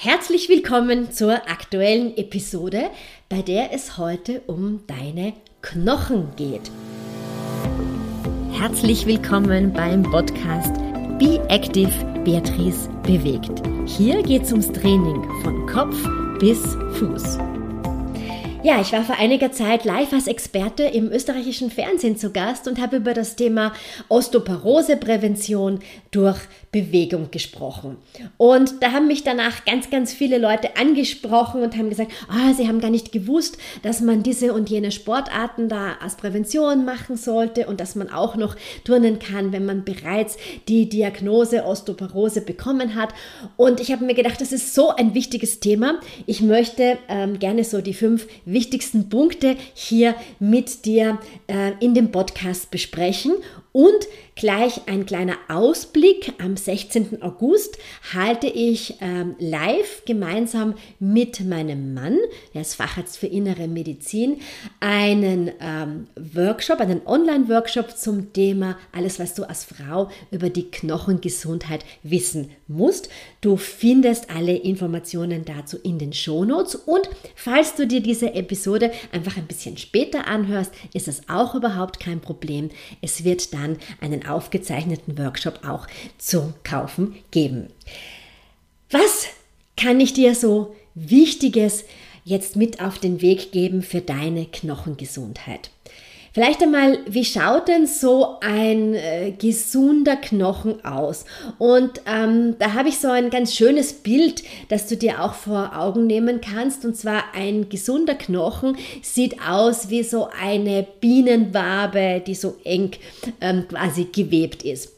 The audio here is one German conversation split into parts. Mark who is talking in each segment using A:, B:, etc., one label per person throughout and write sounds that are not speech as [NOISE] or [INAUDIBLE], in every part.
A: Herzlich willkommen zur aktuellen Episode, bei der es heute um deine Knochen geht. Herzlich willkommen beim Podcast Be Active Beatrice bewegt. Hier geht es ums Training von Kopf bis Fuß. Ja, ich war vor einiger Zeit live als Experte im österreichischen Fernsehen zu Gast und habe über das Thema Osteoporoseprävention durch Bewegung gesprochen. Und da haben mich danach ganz, ganz viele Leute angesprochen und haben gesagt, oh, sie haben gar nicht gewusst, dass man diese und jene Sportarten da als Prävention machen sollte und dass man auch noch turnen kann, wenn man bereits die Diagnose Osteoporose bekommen hat. Und ich habe mir gedacht, das ist so ein wichtiges Thema. Ich möchte ähm, gerne so die fünf wichtigsten Punkte hier mit dir äh, in dem Podcast besprechen und gleich ein kleiner Ausblick. Am 16. August halte ich ähm, live gemeinsam mit meinem Mann, der ist Facharzt für innere Medizin, einen ähm, Workshop, einen Online-Workshop zum Thema alles, was du als Frau über die Knochengesundheit wissen musst. Du findest alle Informationen dazu in den Shownotes und falls du dir diese Episode einfach ein bisschen später anhörst, ist es auch überhaupt kein Problem. Es wird dann einen aufgezeichneten Workshop auch zu kaufen geben. Was kann ich dir so Wichtiges jetzt mit auf den Weg geben für deine Knochengesundheit? Vielleicht einmal, wie schaut denn so ein äh, gesunder Knochen aus? Und ähm, da habe ich so ein ganz schönes Bild, das du dir auch vor Augen nehmen kannst. Und zwar ein gesunder Knochen sieht aus wie so eine Bienenwabe, die so eng ähm, quasi gewebt ist.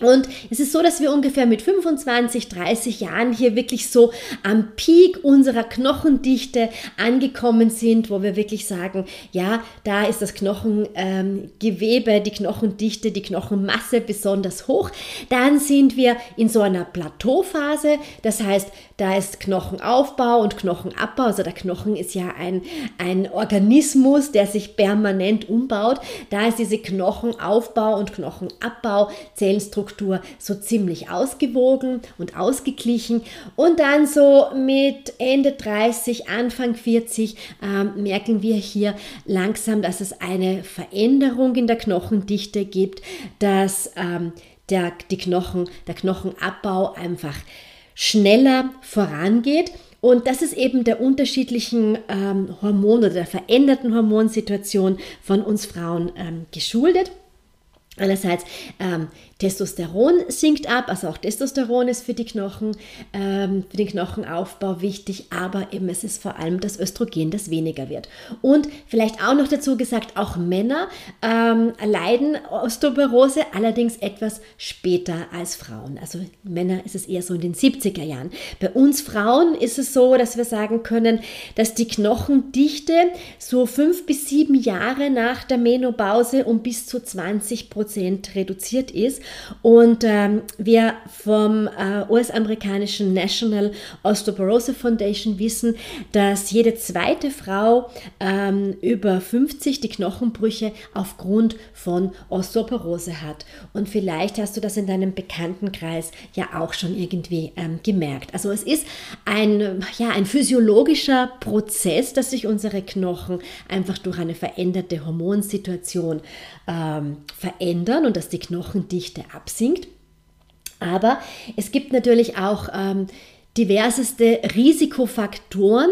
A: Und es ist so, dass wir ungefähr mit 25, 30 Jahren hier wirklich so am Peak unserer Knochendichte angekommen sind, wo wir wirklich sagen, ja, da ist das Knochengewebe, ähm, die Knochendichte, die Knochenmasse besonders hoch. Dann sind wir in so einer Plateauphase, das heißt, da ist Knochenaufbau und Knochenabbau. Also der Knochen ist ja ein, ein Organismus, der sich permanent umbaut. Da ist diese Knochenaufbau und Knochenabbau, Zellenstruktur so ziemlich ausgewogen und ausgeglichen. Und dann so mit Ende 30, Anfang 40 äh, merken wir hier langsam, dass es eine Veränderung in der Knochendichte gibt, dass ähm, der, die Knochen, der Knochenabbau einfach schneller vorangeht. Und das ist eben der unterschiedlichen ähm, Hormon- oder der veränderten Hormonsituation von uns Frauen ähm, geschuldet. Einerseits ähm, Testosteron sinkt ab, also auch Testosteron ist für die Knochen, ähm, für den Knochenaufbau wichtig, aber eben es ist vor allem das Östrogen, das weniger wird. Und vielleicht auch noch dazu gesagt, auch Männer ähm, leiden Osteoporose, allerdings etwas später als Frauen. Also Männer ist es eher so in den 70er Jahren. Bei uns Frauen ist es so, dass wir sagen können, dass die Knochendichte so fünf bis sieben Jahre nach der Menopause um bis zu 20 Prozent reduziert ist. Und ähm, wir vom äh, US-amerikanischen National Osteoporosis Foundation wissen, dass jede zweite Frau ähm, über 50 die Knochenbrüche aufgrund von Osteoporose hat. Und vielleicht hast du das in deinem Bekanntenkreis ja auch schon irgendwie ähm, gemerkt. Also es ist ein, ja, ein physiologischer Prozess, dass sich unsere Knochen einfach durch eine veränderte Hormonsituation ähm, verändern und dass die Knochendichte absinkt. Aber es gibt natürlich auch ähm, diverseste Risikofaktoren,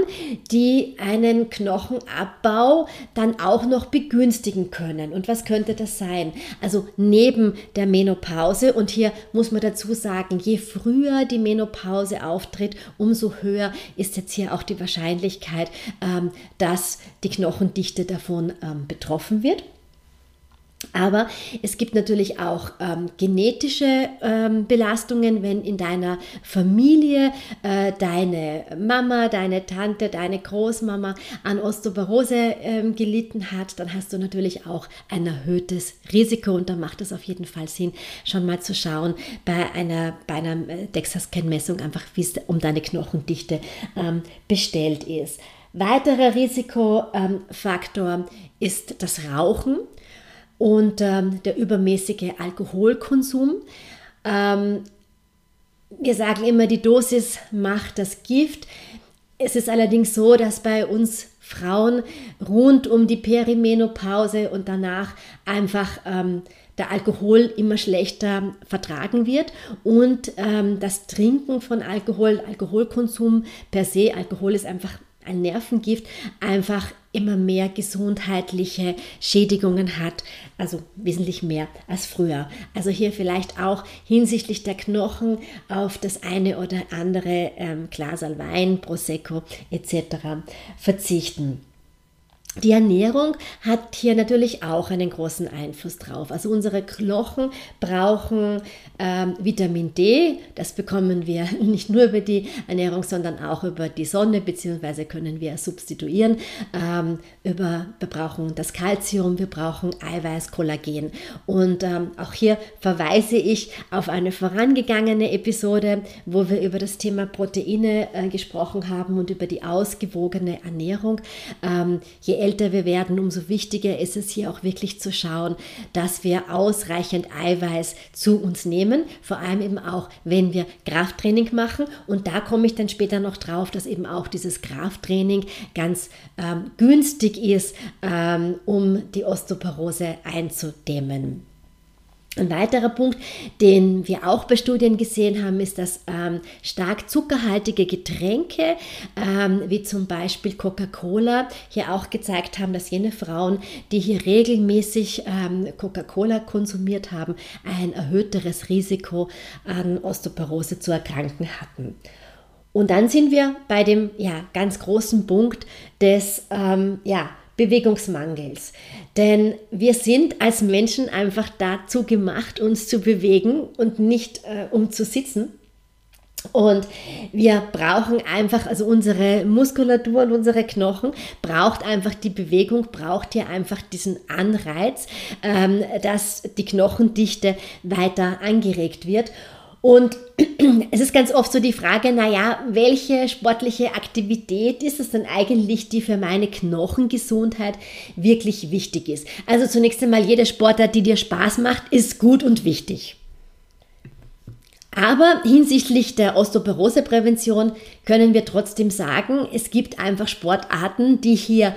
A: die einen Knochenabbau dann auch noch begünstigen können. Und was könnte das sein? Also neben der Menopause, und hier muss man dazu sagen, je früher die Menopause auftritt, umso höher ist jetzt hier auch die Wahrscheinlichkeit, ähm, dass die Knochendichte davon ähm, betroffen wird. Aber es gibt natürlich auch ähm, genetische ähm, Belastungen, wenn in deiner Familie äh, deine Mama, deine Tante, deine Großmama an Osteoporose ähm, gelitten hat, dann hast du natürlich auch ein erhöhtes Risiko und da macht es auf jeden Fall Sinn, schon mal zu schauen bei einer, bei einer äh, DEXA-Scan-Messung einfach, wie es um deine Knochendichte ähm, bestellt ist. Weiterer Risikofaktor ist das Rauchen und ähm, der übermäßige Alkoholkonsum. Ähm, wir sagen immer, die Dosis macht das Gift. Es ist allerdings so, dass bei uns Frauen rund um die Perimenopause und danach einfach ähm, der Alkohol immer schlechter vertragen wird und ähm, das Trinken von Alkohol, Alkoholkonsum per se, Alkohol ist einfach ein Nervengift, einfach immer mehr gesundheitliche Schädigungen hat, also wesentlich mehr als früher. Also hier vielleicht auch hinsichtlich der Knochen auf das eine oder andere ähm, Glas Wein, Prosecco etc. verzichten. Die Ernährung hat hier natürlich auch einen großen Einfluss drauf. Also unsere Knochen brauchen ähm, Vitamin D. Das bekommen wir [LAUGHS] nicht nur über die Ernährung, sondern auch über die Sonne, beziehungsweise können wir substituieren. Ähm, über, wir brauchen das Kalzium, wir brauchen Eiweiß, Kollagen. Und ähm, auch hier verweise ich auf eine vorangegangene Episode, wo wir über das Thema Proteine äh, gesprochen haben und über die ausgewogene Ernährung. Ähm, je älter wir werden, umso wichtiger ist es hier auch wirklich zu schauen, dass wir ausreichend Eiweiß zu uns nehmen, vor allem eben auch, wenn wir Krafttraining machen. Und da komme ich dann später noch drauf, dass eben auch dieses Krafttraining ganz ähm, günstig ist, ähm, um die Osteoporose einzudämmen. Ein weiterer Punkt, den wir auch bei Studien gesehen haben, ist, dass ähm, stark zuckerhaltige Getränke, ähm, wie zum Beispiel Coca-Cola, hier auch gezeigt haben, dass jene Frauen, die hier regelmäßig ähm, Coca-Cola konsumiert haben, ein erhöhteres Risiko an Osteoporose zu erkranken hatten. Und dann sind wir bei dem ja, ganz großen Punkt des ähm, ja, Bewegungsmangels. Denn wir sind als Menschen einfach dazu gemacht, uns zu bewegen und nicht äh, um zu sitzen. Und wir brauchen einfach, also unsere Muskulatur und unsere Knochen braucht einfach die Bewegung, braucht hier einfach diesen Anreiz, ähm, dass die Knochendichte weiter angeregt wird. Und [CLEARS THROAT] es ist ganz oft so die Frage, naja, welche sportliche Aktivität ist es denn eigentlich, die für meine Knochengesundheit wirklich wichtig ist? Also zunächst einmal, jede Sportart, die dir Spaß macht, ist gut und wichtig. Aber hinsichtlich der Osteoporoseprävention können wir trotzdem sagen, es gibt einfach Sportarten, die hier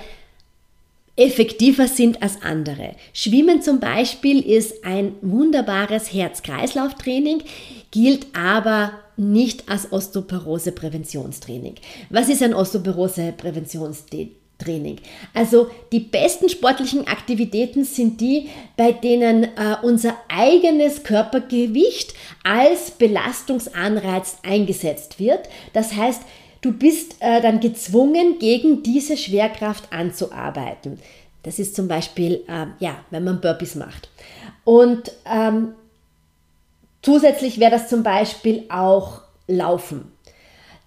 A: effektiver sind als andere. Schwimmen zum Beispiel ist ein wunderbares Herz-Kreislauf-Training, gilt aber nicht als Osteoporose-Präventionstraining. Was ist ein Osteoporose-Präventionstraining? Also die besten sportlichen Aktivitäten sind die, bei denen äh, unser eigenes Körpergewicht als Belastungsanreiz eingesetzt wird. Das heißt, Du bist äh, dann gezwungen, gegen diese Schwerkraft anzuarbeiten. Das ist zum Beispiel, äh, ja, wenn man Burpees macht. Und ähm, zusätzlich wäre das zum Beispiel auch Laufen,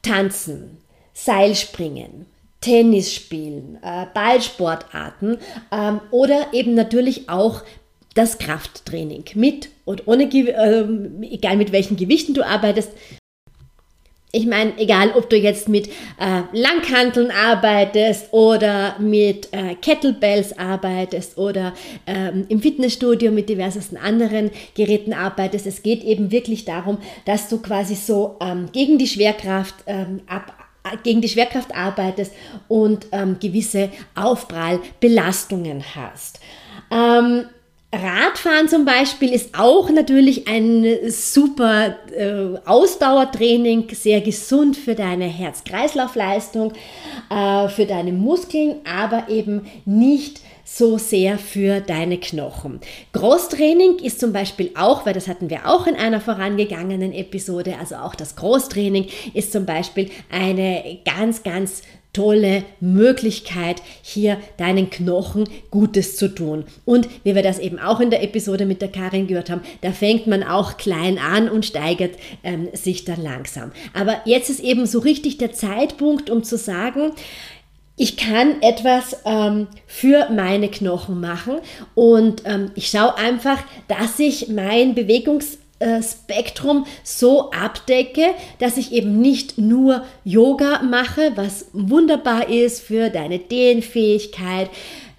A: Tanzen, Seilspringen, Tennis spielen, äh, Ballsportarten ähm, oder eben natürlich auch das Krafttraining. Mit und ohne, äh, egal mit welchen Gewichten du arbeitest, ich meine, egal ob du jetzt mit äh, Langhanteln arbeitest oder mit äh, Kettlebells arbeitest oder ähm, im Fitnessstudio mit diversesten anderen Geräten arbeitest, es geht eben wirklich darum, dass du quasi so ähm, gegen die Schwerkraft ähm, ab, gegen die Schwerkraft arbeitest und ähm, gewisse Aufprallbelastungen hast. Ähm, Radfahren zum Beispiel ist auch natürlich ein super äh, Ausdauertraining, sehr gesund für deine Herz-Kreislauf-Leistung, äh, für deine Muskeln, aber eben nicht so sehr für deine Knochen. Großtraining ist zum Beispiel auch, weil das hatten wir auch in einer vorangegangenen Episode, also auch das Großtraining ist zum Beispiel eine ganz, ganz tolle Möglichkeit, hier deinen Knochen Gutes zu tun. Und wie wir das eben auch in der Episode mit der Karin gehört haben, da fängt man auch klein an und steigert ähm, sich dann langsam. Aber jetzt ist eben so richtig der Zeitpunkt, um zu sagen, ich kann etwas ähm, für meine Knochen machen und ähm, ich schaue einfach, dass ich mein Bewegungs Spektrum so abdecke, dass ich eben nicht nur Yoga mache, was wunderbar ist für deine Dehnfähigkeit,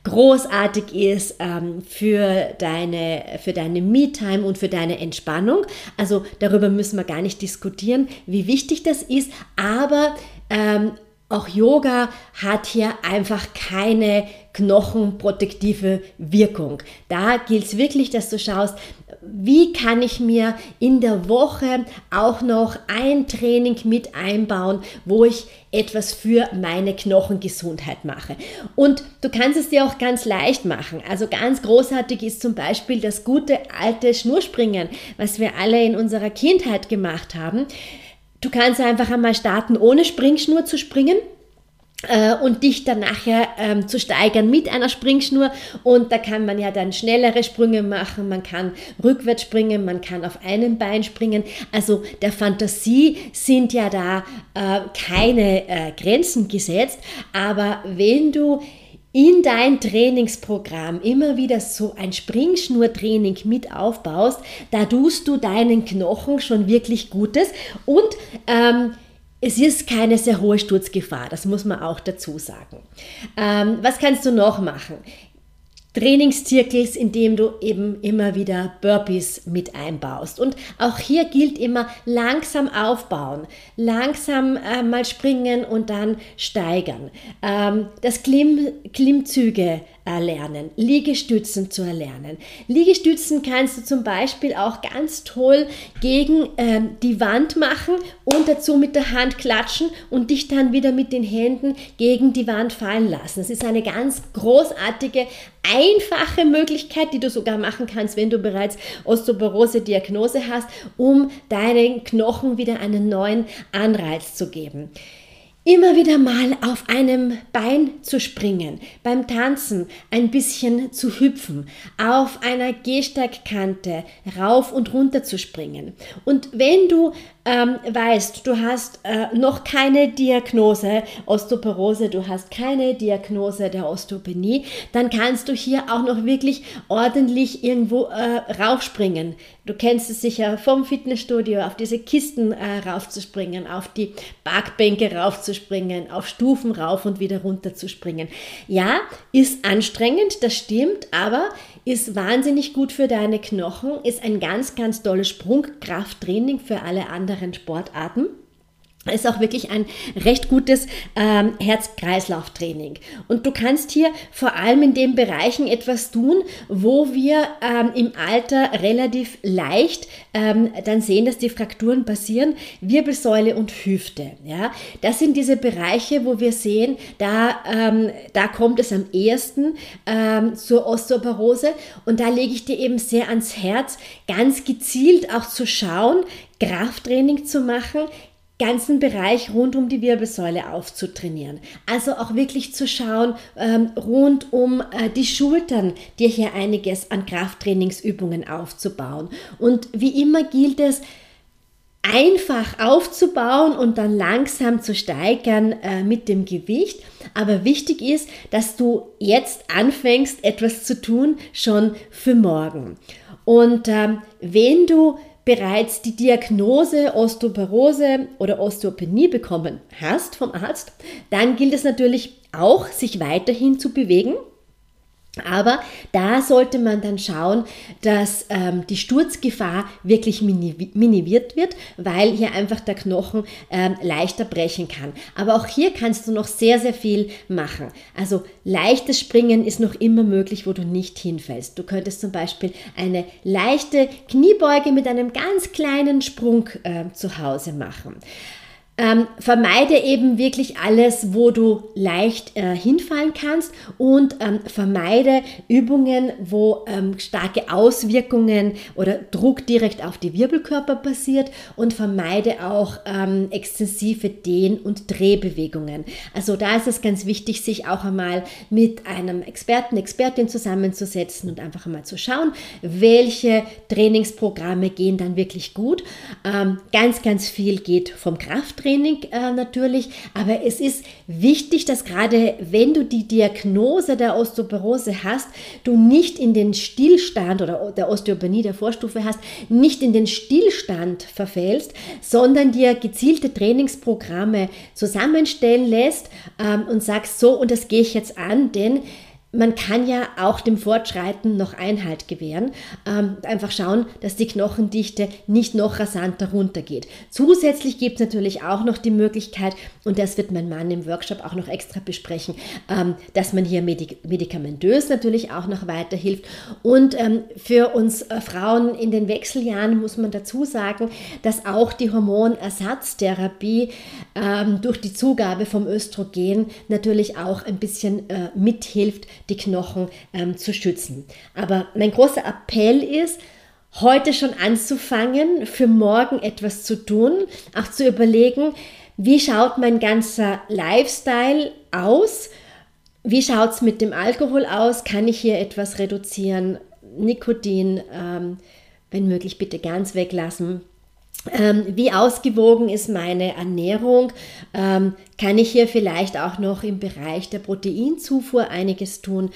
A: großartig ist ähm, für deine, für deine Me-Time und für deine Entspannung. Also darüber müssen wir gar nicht diskutieren, wie wichtig das ist, aber ähm, auch Yoga hat hier einfach keine knochenprotektive Wirkung. Da gilt es wirklich, dass du schaust, wie kann ich mir in der Woche auch noch ein Training mit einbauen, wo ich etwas für meine Knochengesundheit mache. Und du kannst es dir auch ganz leicht machen. Also ganz großartig ist zum Beispiel das gute alte Schnurspringen, was wir alle in unserer Kindheit gemacht haben. Du kannst einfach einmal starten, ohne Springschnur zu springen und dich dann nachher ähm, zu steigern mit einer Springschnur. Und da kann man ja dann schnellere Sprünge machen, man kann rückwärts springen, man kann auf einem Bein springen. Also der Fantasie sind ja da äh, keine äh, Grenzen gesetzt. Aber wenn du in dein Trainingsprogramm immer wieder so ein Springschnurtraining mit aufbaust, da tust du deinen Knochen schon wirklich Gutes und ähm, es ist keine sehr hohe Sturzgefahr, das muss man auch dazu sagen. Ähm, was kannst du noch machen? Trainingszirkels, in dem du eben immer wieder Burpees mit einbaust. Und auch hier gilt immer langsam aufbauen, langsam äh, mal springen und dann steigern. Ähm, das Klimm, Klimmzüge erlernen, Liegestützen zu erlernen. Liegestützen kannst du zum Beispiel auch ganz toll gegen ähm, die Wand machen und dazu mit der Hand klatschen und dich dann wieder mit den Händen gegen die Wand fallen lassen. Das ist eine ganz großartige, einfache Möglichkeit, die du sogar machen kannst, wenn du bereits Osteoporose-Diagnose hast, um deinen Knochen wieder einen neuen Anreiz zu geben immer wieder mal auf einem Bein zu springen, beim Tanzen ein bisschen zu hüpfen, auf einer Gehsteigkante rauf und runter zu springen. Und wenn du ähm, weißt, du hast äh, noch keine Diagnose Osteoporose, du hast keine Diagnose der Osteopenie, dann kannst du hier auch noch wirklich ordentlich irgendwo äh, raufspringen. Du kennst es sicher vom Fitnessstudio, auf diese Kisten äh, raufzuspringen, auf die Parkbänke raufzuspringen, auf Stufen rauf und wieder runter zu springen. Ja, ist anstrengend, das stimmt, aber ist wahnsinnig gut für deine Knochen, ist ein ganz, ganz tolles Sprungkrafttraining für alle anderen Sportarten ist auch wirklich ein recht gutes ähm, Herz-Kreislauf-Training. Und du kannst hier vor allem in den Bereichen etwas tun, wo wir ähm, im Alter relativ leicht ähm, dann sehen, dass die Frakturen passieren. Wirbelsäule und Hüfte. Ja? Das sind diese Bereiche, wo wir sehen, da, ähm, da kommt es am ehesten ähm, zur Osteoporose. Und da lege ich dir eben sehr ans Herz, ganz gezielt auch zu schauen, Krafttraining zu machen, ganzen Bereich rund um die Wirbelsäule aufzutrainieren. Also auch wirklich zu schauen, ähm, rund um äh, die Schultern, dir hier einiges an Krafttrainingsübungen aufzubauen. Und wie immer gilt es, einfach aufzubauen und dann langsam zu steigern äh, mit dem Gewicht. Aber wichtig ist, dass du jetzt anfängst, etwas zu tun, schon für morgen. Und ähm, wenn du bereits die Diagnose Osteoporose oder Osteopenie bekommen hast vom Arzt, dann gilt es natürlich auch, sich weiterhin zu bewegen aber da sollte man dann schauen, dass ähm, die Sturzgefahr wirklich minimiert wird, weil hier einfach der Knochen ähm, leichter brechen kann. Aber auch hier kannst du noch sehr, sehr viel machen. Also leichtes Springen ist noch immer möglich, wo du nicht hinfällst. Du könntest zum Beispiel eine leichte Kniebeuge mit einem ganz kleinen Sprung äh, zu Hause machen. Ähm, vermeide eben wirklich alles, wo du leicht äh, hinfallen kannst und ähm, vermeide Übungen, wo ähm, starke Auswirkungen oder Druck direkt auf die Wirbelkörper passiert und vermeide auch ähm, extensive Dehn- und Drehbewegungen. Also da ist es ganz wichtig, sich auch einmal mit einem Experten, Expertin zusammenzusetzen und einfach einmal zu schauen, welche Trainingsprogramme gehen dann wirklich gut. Ähm, ganz, ganz viel geht vom Krafttraining Training äh, natürlich, aber es ist wichtig, dass gerade wenn du die Diagnose der Osteoporose hast, du nicht in den Stillstand oder der Osteopenie der Vorstufe hast, nicht in den Stillstand verfällst, sondern dir gezielte Trainingsprogramme zusammenstellen lässt ähm, und sagst, so und das gehe ich jetzt an, denn man kann ja auch dem Fortschreiten noch Einhalt gewähren. Ähm, einfach schauen, dass die Knochendichte nicht noch rasanter runtergeht. Zusätzlich gibt es natürlich auch noch die Möglichkeit, und das wird mein Mann im Workshop auch noch extra besprechen, ähm, dass man hier medik medikamentös natürlich auch noch weiterhilft. Und ähm, für uns äh, Frauen in den Wechseljahren muss man dazu sagen, dass auch die Hormonersatztherapie ähm, durch die Zugabe vom Östrogen natürlich auch ein bisschen äh, mithilft, die Knochen ähm, zu schützen. Aber mein großer Appell ist, heute schon anzufangen, für morgen etwas zu tun, auch zu überlegen, wie schaut mein ganzer Lifestyle aus? Wie schaut es mit dem Alkohol aus? Kann ich hier etwas reduzieren? Nikotin, ähm, wenn möglich, bitte ganz weglassen. Ähm, wie ausgewogen ist meine Ernährung? Ähm, kann ich hier vielleicht auch noch im Bereich der Proteinzufuhr einiges tun?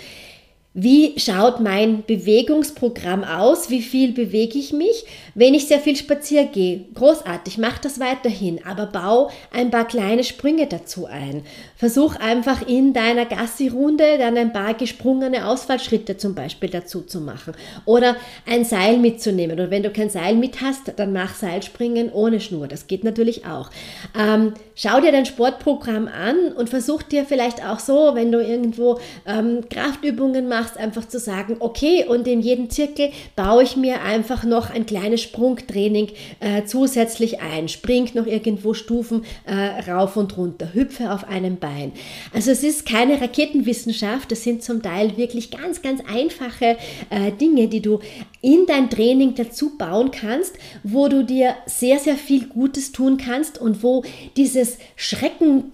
A: Wie schaut mein Bewegungsprogramm aus? Wie viel bewege ich mich? Wenn ich sehr viel spazieren gehe, großartig, mach das weiterhin, aber bau ein paar kleine Sprünge dazu ein. Versuch einfach in deiner Gassi-Runde dann ein paar gesprungene Ausfallschritte zum Beispiel dazu zu machen oder ein Seil mitzunehmen. Und wenn du kein Seil mit hast, dann mach Seilspringen ohne Schnur. Das geht natürlich auch. Ähm, schau dir dein Sportprogramm an und versuch dir vielleicht auch so, wenn du irgendwo ähm, Kraftübungen machst, machst, einfach zu sagen, okay, und in jedem Zirkel baue ich mir einfach noch ein kleines Sprungtraining äh, zusätzlich ein. Spring noch irgendwo Stufen äh, rauf und runter, hüpfe auf einem Bein. Also es ist keine Raketenwissenschaft, das sind zum Teil wirklich ganz, ganz einfache äh, Dinge, die du in dein Training dazu bauen kannst, wo du dir sehr, sehr viel Gutes tun kannst und wo dieses Schrecken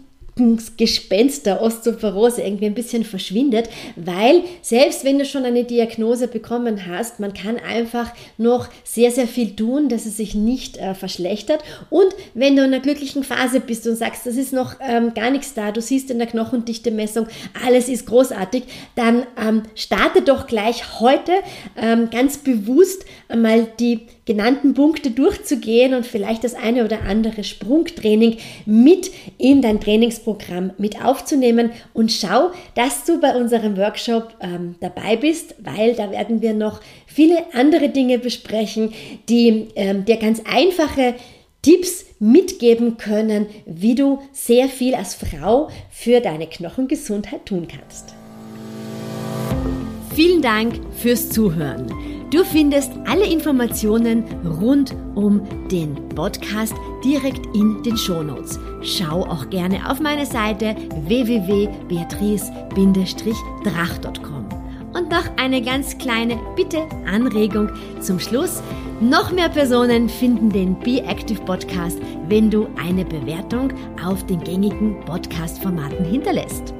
A: Gespenst der Osteoporose irgendwie ein bisschen verschwindet, weil selbst wenn du schon eine Diagnose bekommen hast, man kann einfach noch sehr, sehr viel tun, dass es sich nicht äh, verschlechtert. Und wenn du in einer glücklichen Phase bist und sagst, das ist noch ähm, gar nichts da, du siehst in der Knochendichte-Messung, alles ist großartig, dann ähm, starte doch gleich heute ähm, ganz bewusst einmal die genannten Punkte durchzugehen und vielleicht das eine oder andere Sprungtraining mit in dein Trainingsprogramm mit aufzunehmen und schau, dass du bei unserem Workshop ähm, dabei bist, weil da werden wir noch viele andere Dinge besprechen, die ähm, dir ganz einfache Tipps mitgeben können, wie du sehr viel als Frau für deine Knochengesundheit tun kannst.
B: Vielen Dank fürs Zuhören. Du findest alle Informationen rund um den Podcast direkt in den Shownotes. Schau auch gerne auf meine Seite www.beatrice-drach.com. Und noch eine ganz kleine Bitte, Anregung zum Schluss. Noch mehr Personen finden den Be Active Podcast, wenn du eine Bewertung auf den gängigen Podcast-Formaten hinterlässt.